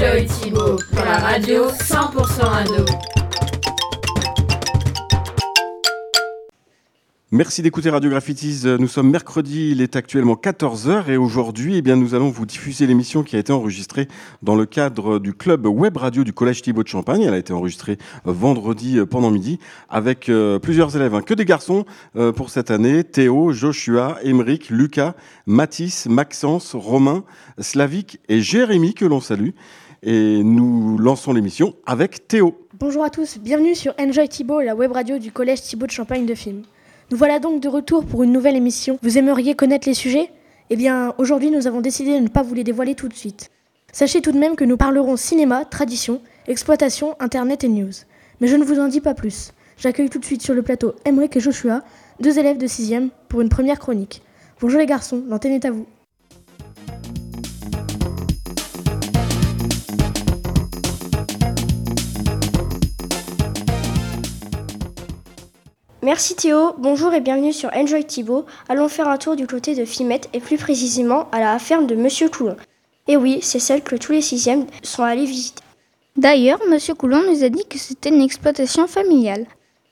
Enjoy Thibaut pour la radio 100% ado. Merci d'écouter Radio Graffitis. Nous sommes mercredi, il est actuellement 14h et aujourd'hui, eh bien, nous allons vous diffuser l'émission qui a été enregistrée dans le cadre du club web radio du Collège Thibaut de Champagne. Elle a été enregistrée vendredi pendant midi avec euh, plusieurs élèves, hein, que des garçons euh, pour cette année. Théo, Joshua, Émeric, Lucas, Mathis, Maxence, Romain, Slavic et Jérémy que l'on salue. Et nous lançons l'émission avec Théo. Bonjour à tous, bienvenue sur Enjoy Thibaut, la web radio du Collège Thibaut de Champagne de Film. Nous voilà donc de retour pour une nouvelle émission. Vous aimeriez connaître les sujets? Eh bien, aujourd'hui, nous avons décidé de ne pas vous les dévoiler tout de suite. Sachez tout de même que nous parlerons cinéma, tradition, exploitation, internet et news. Mais je ne vous en dis pas plus. J'accueille tout de suite sur le plateau Emric et Joshua, deux élèves de 6 pour une première chronique. Bonjour les garçons, l'antenne est à vous. Merci Théo, bonjour et bienvenue sur Enjoy Thibault. Allons faire un tour du côté de Fimette et plus précisément à la ferme de Monsieur Coulon. Et oui, c'est celle que tous les sixièmes sont allés visiter. D'ailleurs, Monsieur Coulon nous a dit que c'était une exploitation familiale.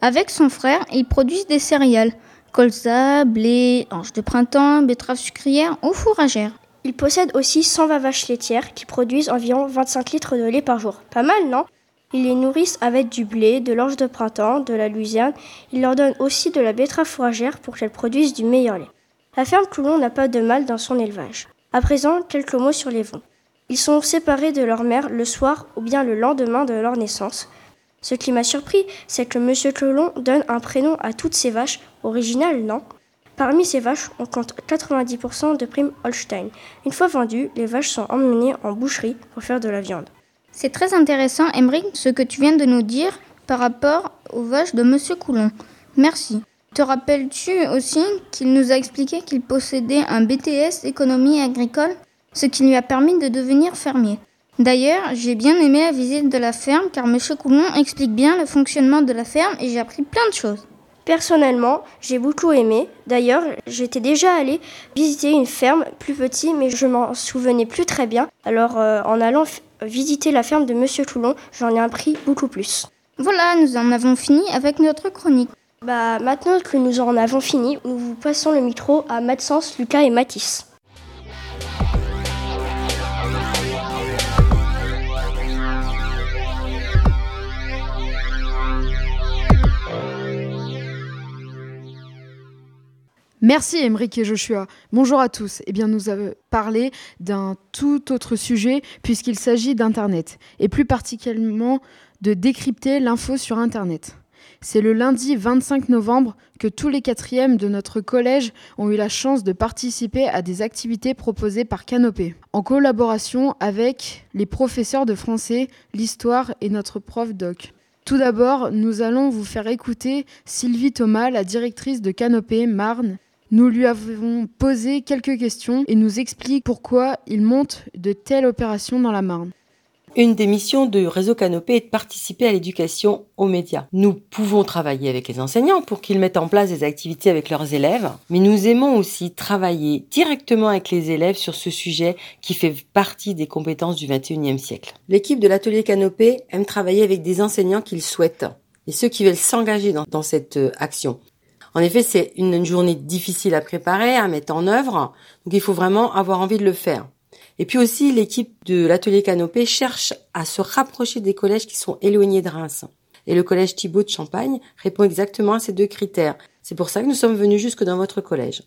Avec son frère, ils produisent des céréales colza, blé, anges de printemps, betteraves sucrières ou fourragères. Ils possèdent aussi 120 vaches laitières qui produisent environ 25 litres de lait par jour. Pas mal, non? Ils les nourrissent avec du blé, de l'orge de printemps, de la luzerne. Ils leur donnent aussi de la betterave fourragère pour qu'elles produisent du meilleur lait. La ferme Coulon n'a pas de mal dans son élevage. À présent, quelques mots sur les vents. Ils sont séparés de leur mère le soir ou bien le lendemain de leur naissance. Ce qui m'a surpris, c'est que M. Clolon donne un prénom à toutes ses vaches. Original, non? Parmi ces vaches, on compte 90% de primes Holstein. Une fois vendues, les vaches sont emmenées en boucherie pour faire de la viande. C'est très intéressant, Emmerich, ce que tu viens de nous dire par rapport aux vaches de Monsieur Coulon. Merci. Te rappelles-tu aussi qu'il nous a expliqué qu'il possédait un BTS économie agricole, ce qui lui a permis de devenir fermier D'ailleurs, j'ai bien aimé la visite de la ferme car Monsieur Coulon explique bien le fonctionnement de la ferme et j'ai appris plein de choses. Personnellement, j'ai beaucoup aimé. D'ailleurs, j'étais déjà allée visiter une ferme plus petite, mais je m'en souvenais plus très bien. Alors, euh, en allant visiter la ferme de Monsieur Toulon, j'en ai appris beaucoup plus. Voilà, nous en avons fini avec notre chronique. Bah, maintenant que nous en avons fini, nous vous passons le micro à Maxence, Lucas et Mathis. Merci Emeric et Joshua. Bonjour à tous. Eh bien, nous avons parlé d'un tout autre sujet puisqu'il s'agit d'Internet et plus particulièrement de décrypter l'info sur Internet. C'est le lundi 25 novembre que tous les quatrièmes de notre collège ont eu la chance de participer à des activités proposées par Canopé, en collaboration avec les professeurs de français, l'histoire et notre prof doc. Tout d'abord, nous allons vous faire écouter Sylvie Thomas, la directrice de Canopé Marne, nous lui avons posé quelques questions et nous explique pourquoi il monte de telles opérations dans la Marne. Une des missions de Réseau Canopé est de participer à l'éducation aux médias. Nous pouvons travailler avec les enseignants pour qu'ils mettent en place des activités avec leurs élèves, mais nous aimons aussi travailler directement avec les élèves sur ce sujet qui fait partie des compétences du 21e siècle. L'équipe de l'atelier Canopé aime travailler avec des enseignants qu'ils souhaitent et ceux qui veulent s'engager dans, dans cette euh, action. En effet, c'est une, journée difficile à préparer, à mettre en œuvre, donc il faut vraiment avoir envie de le faire. Et puis aussi, l'équipe de l'atelier Canopé cherche à se rapprocher des collèges qui sont éloignés de Reims. Et le collège Thibault de Champagne répond exactement à ces deux critères. C'est pour ça que nous sommes venus jusque dans votre collège.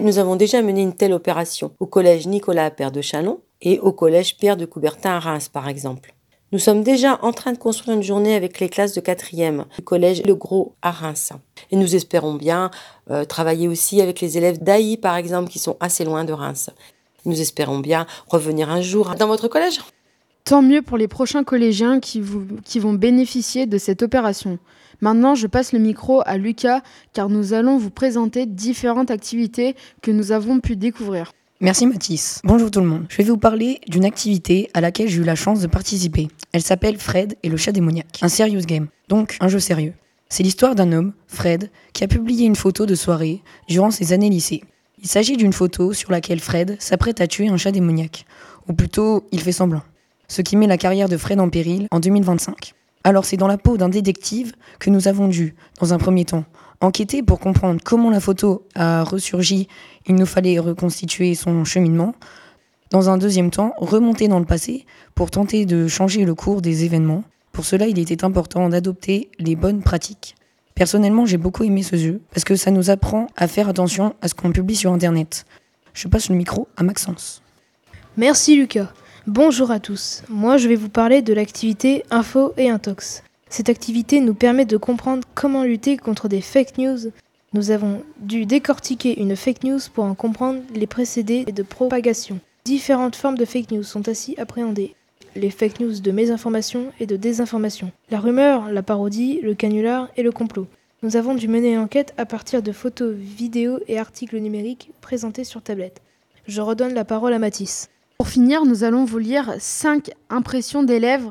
Nous avons déjà mené une telle opération au collège Nicolas Père de Chalon et au collège Pierre de Coubertin à Reims, par exemple. Nous sommes déjà en train de construire une journée avec les classes de quatrième du collège Le Gros à Reims. Et nous espérons bien euh, travailler aussi avec les élèves d'AI, par exemple, qui sont assez loin de Reims. Nous espérons bien revenir un jour dans votre collège. Tant mieux pour les prochains collégiens qui, qui vont bénéficier de cette opération. Maintenant, je passe le micro à Lucas car nous allons vous présenter différentes activités que nous avons pu découvrir. Merci Mathis. Bonjour tout le monde. Je vais vous parler d'une activité à laquelle j'ai eu la chance de participer. Elle s'appelle Fred et le chat démoniaque. Un serious game, donc un jeu sérieux. C'est l'histoire d'un homme, Fred, qui a publié une photo de soirée durant ses années lycée. Il s'agit d'une photo sur laquelle Fred s'apprête à tuer un chat démoniaque. Ou plutôt, il fait semblant. ce qui met la carrière de Fred en péril en 2025. Alors c'est dans la peau d'un détective que nous avons dû, dans un premier temps, enquêter pour comprendre comment la photo a ressurgi, il nous fallait reconstituer son cheminement. Dans un deuxième temps, remonter dans le passé pour tenter de changer le cours des événements. Pour cela, il était important d'adopter les bonnes pratiques. Personnellement, j'ai beaucoup aimé ce jeu parce que ça nous apprend à faire attention à ce qu'on publie sur Internet. Je passe le micro à Maxence. Merci Lucas. Bonjour à tous. Moi, je vais vous parler de l'activité Info et Intox. Cette activité nous permet de comprendre comment lutter contre des fake news. Nous avons dû décortiquer une fake news pour en comprendre les précédés de propagation. Différentes formes de fake news sont ainsi appréhendées. Les fake news de mésinformation et de désinformation. La rumeur, la parodie, le canular et le complot. Nous avons dû mener l'enquête à partir de photos, vidéos et articles numériques présentés sur tablette. Je redonne la parole à Mathis. Pour finir, nous allons vous lire 5 impressions d'élèves.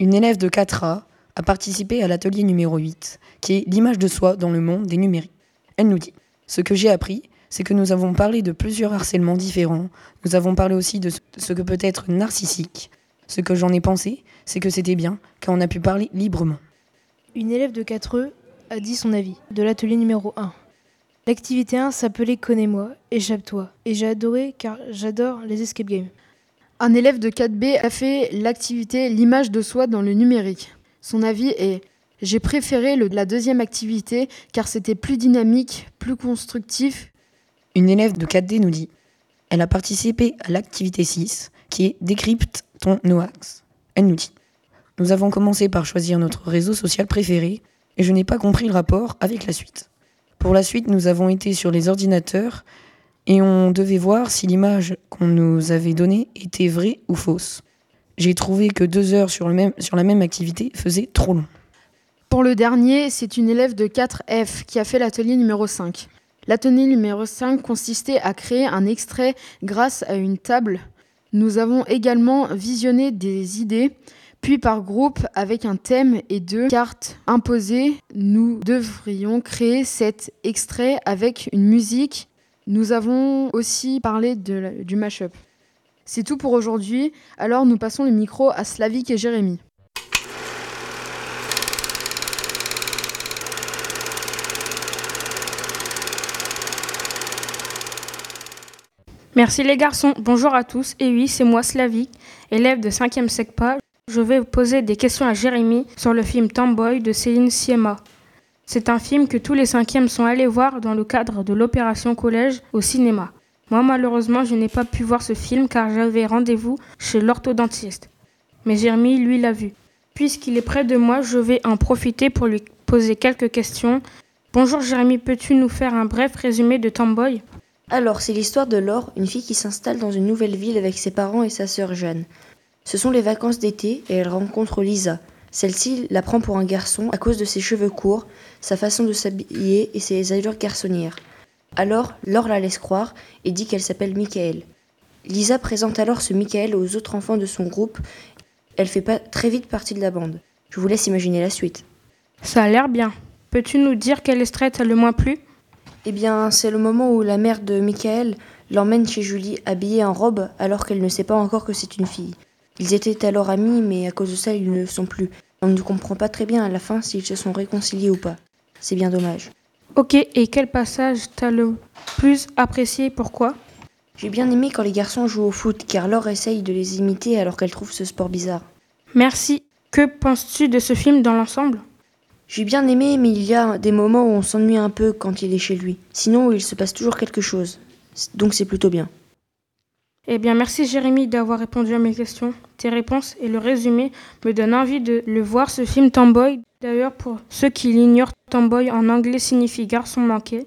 Une élève de 4A a participé à l'atelier numéro 8, qui est l'image de soi dans le monde des numériques. Elle nous dit Ce que j'ai appris, c'est que nous avons parlé de plusieurs harcèlements différents. Nous avons parlé aussi de ce que peut être narcissique. Ce que j'en ai pensé, c'est que c'était bien, car on a pu parler librement. Une élève de 4E a dit son avis de l'atelier numéro 1. L'activité 1 s'appelait Connais-moi, échappe-toi. Et j'ai adoré car j'adore les escape games. Un élève de 4B a fait l'activité L'image de soi dans le numérique. Son avis est J'ai préféré le, la deuxième activité car c'était plus dynamique, plus constructif. Une élève de 4D nous dit Elle a participé à l'activité 6 qui est Décrypte ton NOAX. Elle nous dit Nous avons commencé par choisir notre réseau social préféré et je n'ai pas compris le rapport avec la suite. Pour la suite, nous avons été sur les ordinateurs et on devait voir si l'image qu'on nous avait donnée était vraie ou fausse. J'ai trouvé que deux heures sur, la même activité faisaient trop long. Pour le dernier, c'est une élève de 4F qui a fait l'atelier numéro 5. L'atelier numéro 5 consistait à créer un extrait grâce à une table. Nous avons également visionné des idées puis par groupe, avec un thème et deux cartes imposées, nous devrions créer cet extrait avec une musique. Nous avons aussi parlé du mashup. C'est tout pour aujourd'hui, alors nous passons le micro à Slavik et Jérémy. Merci les garçons, bonjour à tous. Et oui, c'est moi Slavik, élève de 5e SECPA. Je vais poser des questions à Jérémy sur le film Tomboy de Céline Sciamma. C'est un film que tous les cinquièmes sont allés voir dans le cadre de l'opération collège au cinéma. Moi malheureusement je n'ai pas pu voir ce film car j'avais rendez-vous chez l'orthodontiste. Mais Jérémy lui l'a vu. Puisqu'il est près de moi, je vais en profiter pour lui poser quelques questions. Bonjour Jérémy, peux-tu nous faire un bref résumé de Tomboy? Alors, c'est l'histoire de Laure, une fille qui s'installe dans une nouvelle ville avec ses parents et sa sœur Jeanne. Ce sont les vacances d'été et elle rencontre Lisa. Celle-ci la prend pour un garçon à cause de ses cheveux courts, sa façon de s'habiller et ses allures garçonnières. Alors, Laure la laisse croire et dit qu'elle s'appelle Michael. Lisa présente alors ce Michael aux autres enfants de son groupe. Elle fait pas très vite partie de la bande. Je vous laisse imaginer la suite. Ça a l'air bien. Peux-tu nous dire quel extrait t'a le moins plu? Eh bien, c'est le moment où la mère de Michael l'emmène chez Julie habillée en robe alors qu'elle ne sait pas encore que c'est une fille. Ils étaient alors amis, mais à cause de ça, ils ne le sont plus. On ne comprend pas très bien à la fin s'ils se sont réconciliés ou pas. C'est bien dommage. Ok, et quel passage t'as le plus apprécié? Pourquoi? J'ai bien aimé quand les garçons jouent au foot, car Laure essaye de les imiter alors qu'elle trouve ce sport bizarre. Merci. Que penses-tu de ce film dans l'ensemble? J'ai bien aimé, mais il y a des moments où on s'ennuie un peu quand il est chez lui. Sinon, il se passe toujours quelque chose. Donc c'est plutôt bien. Eh bien, merci Jérémy d'avoir répondu à mes questions. Tes réponses et le résumé me donnent envie de le voir ce film Tomboy. D'ailleurs, pour ceux qui l'ignorent, Tomboy en anglais signifie garçon manqué.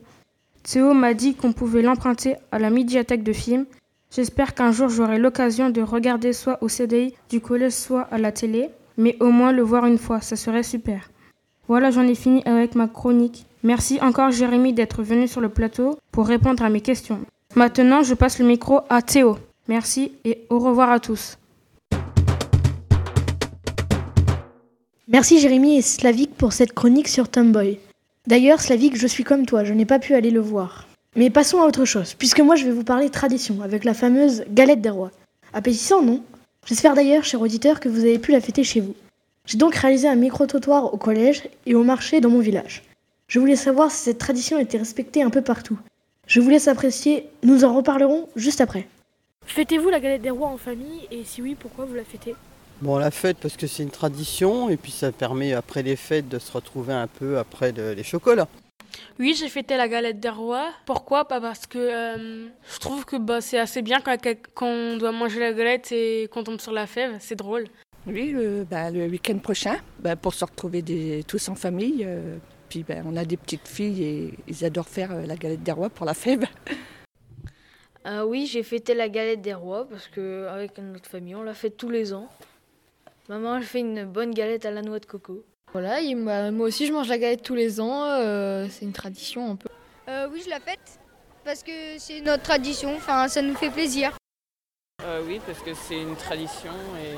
Théo m'a dit qu'on pouvait l'emprunter à la médiathèque de films. J'espère qu'un jour j'aurai l'occasion de regarder soit au CDI du collège, soit à la télé, mais au moins le voir une fois, ça serait super. Voilà, j'en ai fini avec ma chronique. Merci encore Jérémy d'être venu sur le plateau pour répondre à mes questions. Maintenant, je passe le micro à Théo. Merci et au revoir à tous. Merci Jérémy et Slavik pour cette chronique sur Tomboy. D'ailleurs, Slavik, je suis comme toi, je n'ai pas pu aller le voir. Mais passons à autre chose, puisque moi je vais vous parler tradition avec la fameuse galette des rois. Appétissant, non? J'espère d'ailleurs, cher auditeur, que vous avez pu la fêter chez vous. J'ai donc réalisé un micro-trottoir au collège et au marché dans mon village. Je voulais savoir si cette tradition était respectée un peu partout. Je vous laisse apprécier, nous en reparlerons juste après. Fêtez-vous la galette des rois en famille et si oui, pourquoi vous la fêtez? Bon, on la fête parce que c'est une tradition et puis ça permet après les fêtes de se retrouver un peu après le- les chocolats. Oui, j'ai fêté la galette des rois. Pourquoi? Pas parce que euh, je trouve que bah, c'est assez bien quand, quand on doit manger la galette et qu'on tombe sur la fève. C'est drôle. Oui, le, bah, le week-end prochain, bah, pour se retrouver des- tous en famille. euh, puis bah, on a des petites filles et ils adorent faire euh, la galette des rois pour la fève. Euh, oui, j'ai fêté la galette des rois parce que avec notre famille, on la fait tous les ans. Maman, elle fait une bonne galette à la noix de coco. Voilà, et moi, moi aussi je mange la galette tous les ans, euh, c'est une tradition un peu. Euh, oui, je la fête parce que c'est notre tradition, enfin ça nous fait plaisir. Euh, oui, parce que c'est une tradition et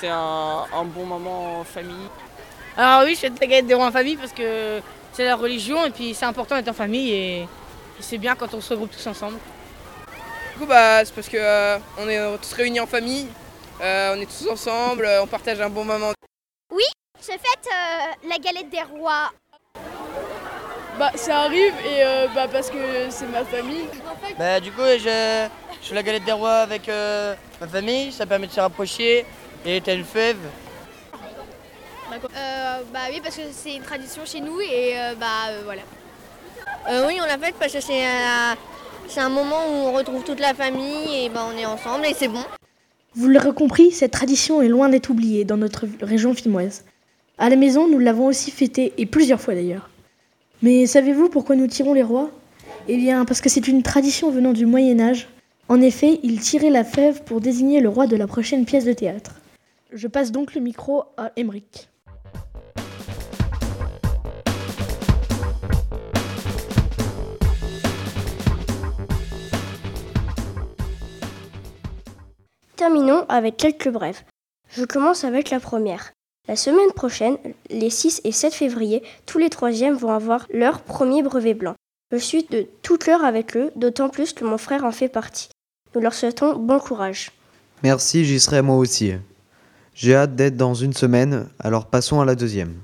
c'est un, un bon moment en famille. Alors oui, je fais de la galette des rois en famille parce que c'est la religion et puis c'est important d'être en famille et, et c'est bien quand on se regroupe tous ensemble. Du coup, bah, c'est parce que euh, on est tous réunis en famille, euh, on est tous ensemble, euh, on partage un bon moment. Oui, je fête euh, la galette des rois. Bah ça arrive et euh, bah, parce que c'est ma famille. Bah, du coup, je, je fais la galette des rois avec euh, ma famille, ça permet de se rapprocher et t'as une fève. Euh, bah oui, parce que c'est une tradition chez nous et euh, bah euh, voilà. oui, on l'a faite parce que c'est un, c'est un moment où on retrouve toute la famille et bah, on est ensemble et c'est bon. Vous l'aurez compris, cette tradition est loin d'être oubliée dans notre région filmoise. À la maison, nous l'avons aussi fêtée, et plusieurs fois d'ailleurs. Mais savez-vous pourquoi nous tirons les rois? Eh bien, parce que c'est une tradition venant du Moyen Âge. En effet, ils tiraient la fève pour désigner le roi de la prochaine pièce de théâtre. Je passe donc le micro à Emeric. Terminons avec quelques brèves. Je commence avec la première. La semaine prochaine, les 6 et 7 février, tous les troisièmes vont avoir leur premier brevet blanc. Je suis de tout cœur avec eux, d'autant plus que mon frère en fait partie. Nous leur souhaitons bon courage. Merci, j'y serai moi aussi. J'ai hâte d'être dans une semaine, alors passons à la deuxième.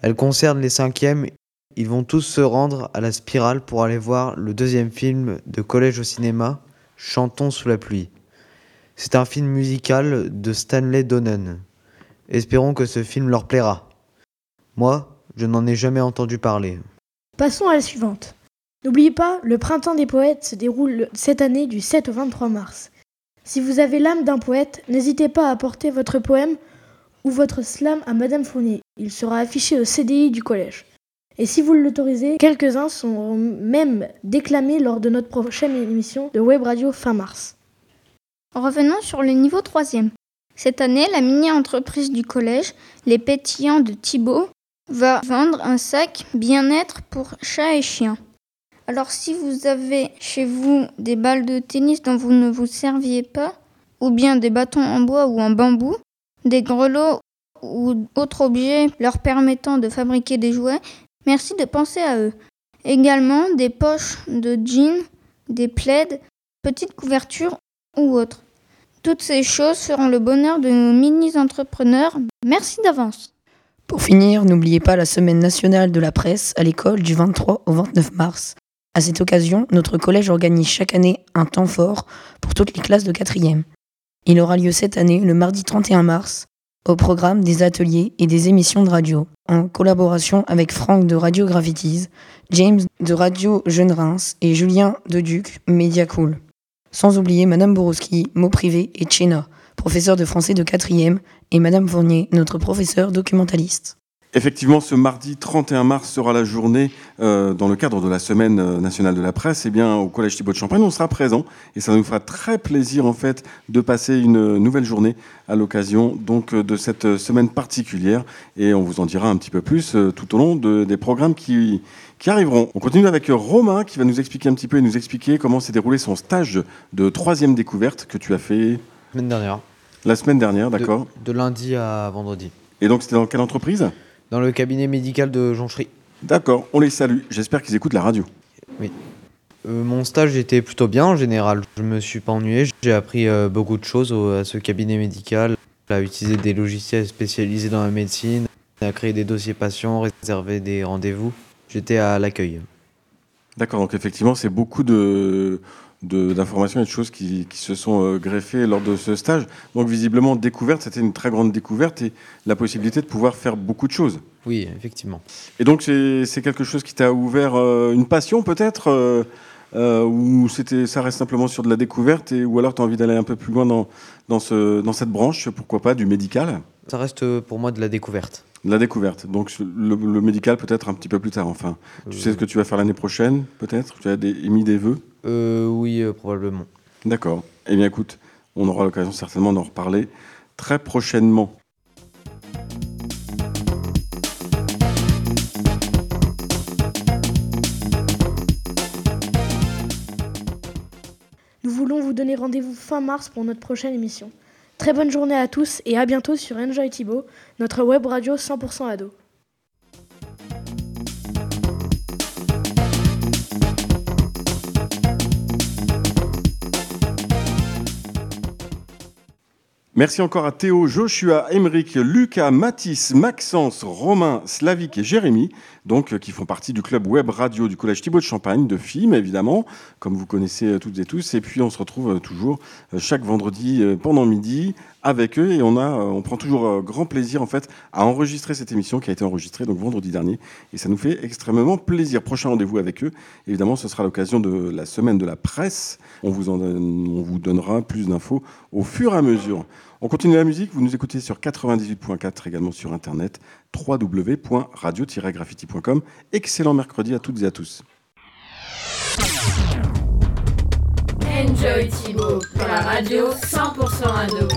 Elle concerne les cinquièmes. Ils vont tous se rendre à la spirale pour aller voir le deuxième film de collège au cinéma, Chantons sous la pluie. C'est un film musical de Stanley Donen. Espérons que ce film leur plaira. Moi, je n'en ai jamais entendu parler. Passons à la suivante. N'oubliez pas, le printemps des poètes se déroule cette année du 7 au 23 mars. Si vous avez l'âme d'un poète, n'hésitez pas à apporter votre poème ou votre slam à Madame Fournier. Il sera affiché au CDI du collège. Et si vous l'autorisez, quelques-uns sont même déclamés lors de notre prochaine émission de Web Radio fin mars. Revenons sur le niveau 3e. Cette année, la mini-entreprise du collège, Les Pétillants de Thibault, va vendre un sac bien-être pour chats et chiens. Alors si vous avez chez vous des balles de tennis dont vous ne vous serviez pas, ou bien des bâtons en bois ou en bambou, des grelots ou autres objets leur permettant de fabriquer des jouets, merci de penser à eux. Également des poches de jeans, des plaids, petites couvertures ou autres. Toutes ces choses feront le bonheur de nos mini-entrepreneurs. Merci d'avance. Pour finir, n'oubliez pas la semaine nationale de la presse à l'école du 23 au 29 mars. À cette occasion, notre collège organise chaque année un temps fort pour toutes les classes de 4e. Il aura lieu cette année le mardi 31 mars au programme des ateliers et des émissions de radio, en collaboration avec Franck de Radio Graffitis, James de Radio Jeune Reims et Julien de Duc, Media Cool. Sans oublier Madame Borowski, mot privé, et Tchena, professeur de français de 4e, et Madame Fournier, notre professeur documentaliste. Effectivement, ce mardi 31 mars sera la journée, euh, dans le cadre de la Semaine euh, nationale de la presse, et bien, au Collège Thibaut de Champagne, on sera présent et ça nous fera très plaisir en fait de passer une nouvelle journée à l'occasion donc euh, de cette semaine particulière et on vous en dira un petit peu plus euh, tout au long de- des programmes qui, qui arriveront. On continue avec Romain qui va nous expliquer un petit peu et nous expliquer comment s'est déroulé son stage de troisième découverte que tu as fait Semaine dernière. la semaine dernière, d'accord De, de lundi à vendredi. Et donc c'était dans quelle entreprise? Dans le cabinet médical de Jonchery. D'accord, on les salue. J'espère qu'ils écoutent la radio. Oui. Euh, mon stage était plutôt bien en général. Je me suis pas ennuyé. J'ai appris euh, beaucoup de choses au- à ce cabinet médical, à utiliser des logiciels spécialisés dans la médecine, à créer des dossiers patients, réserver des rendez-vous. J'étais à l'accueil. D'accord, donc effectivement, c'est beaucoup de de- d'informations et de choses qui, qui se sont euh, greffées lors de ce stage. Donc visiblement, découverte, c'était une très grande découverte et la possibilité de pouvoir faire beaucoup de choses. Oui, effectivement. Et donc c'est quelque chose qui t'a ouvert euh, une passion peut-être euh, ou c'était ça reste simplement sur de la découverte et ou alors tu as envie d'aller un peu plus loin dans dans ce dans cette branche, pourquoi pas du médical? Ça reste pour moi de la découverte. La découverte. Donc le, le médical peut-être un petit peu plus tard enfin. Tu sais ce que tu vas faire l'année prochaine peut-être? Tu as des, émis des vœux? Euh, oui, euh, probablement. D'accord. Eh bien écoute, on aura l'occasion certainement d'en reparler très prochainement. Nous voulons vous donner rendez-vous fin mars pour notre prochaine émission. Très bonne journée à tous et à bientôt sur Enjoy notre web radio 100% ado. Merci encore à Théo, Joshua, Emeric, Lucas, Mathis, Maxence, Romain, Slavik et Jérémy, donc euh, qui font partie du club web radio du Collège Thibault de Champagne, de films évidemment, comme vous connaissez euh, toutes et tous. Et puis on se retrouve euh, toujours chaque vendredi pendant midi avec eux et on, a, on prend toujours grand plaisir en fait à enregistrer cette émission qui a été enregistrée donc vendredi dernier et ça nous fait extrêmement plaisir. Prochain rendez-vous avec eux, évidemment, ce sera l'occasion de la semaine de la presse. On vous, on vous donnera plus d'infos au fur et à mesure. On continue la musique, vous nous écoutez sur 98.4 également sur internet www.radio-graffiti.com. Excellent mercredi à toutes et à tous. Enjoy Thibault pour la radio 100% ado.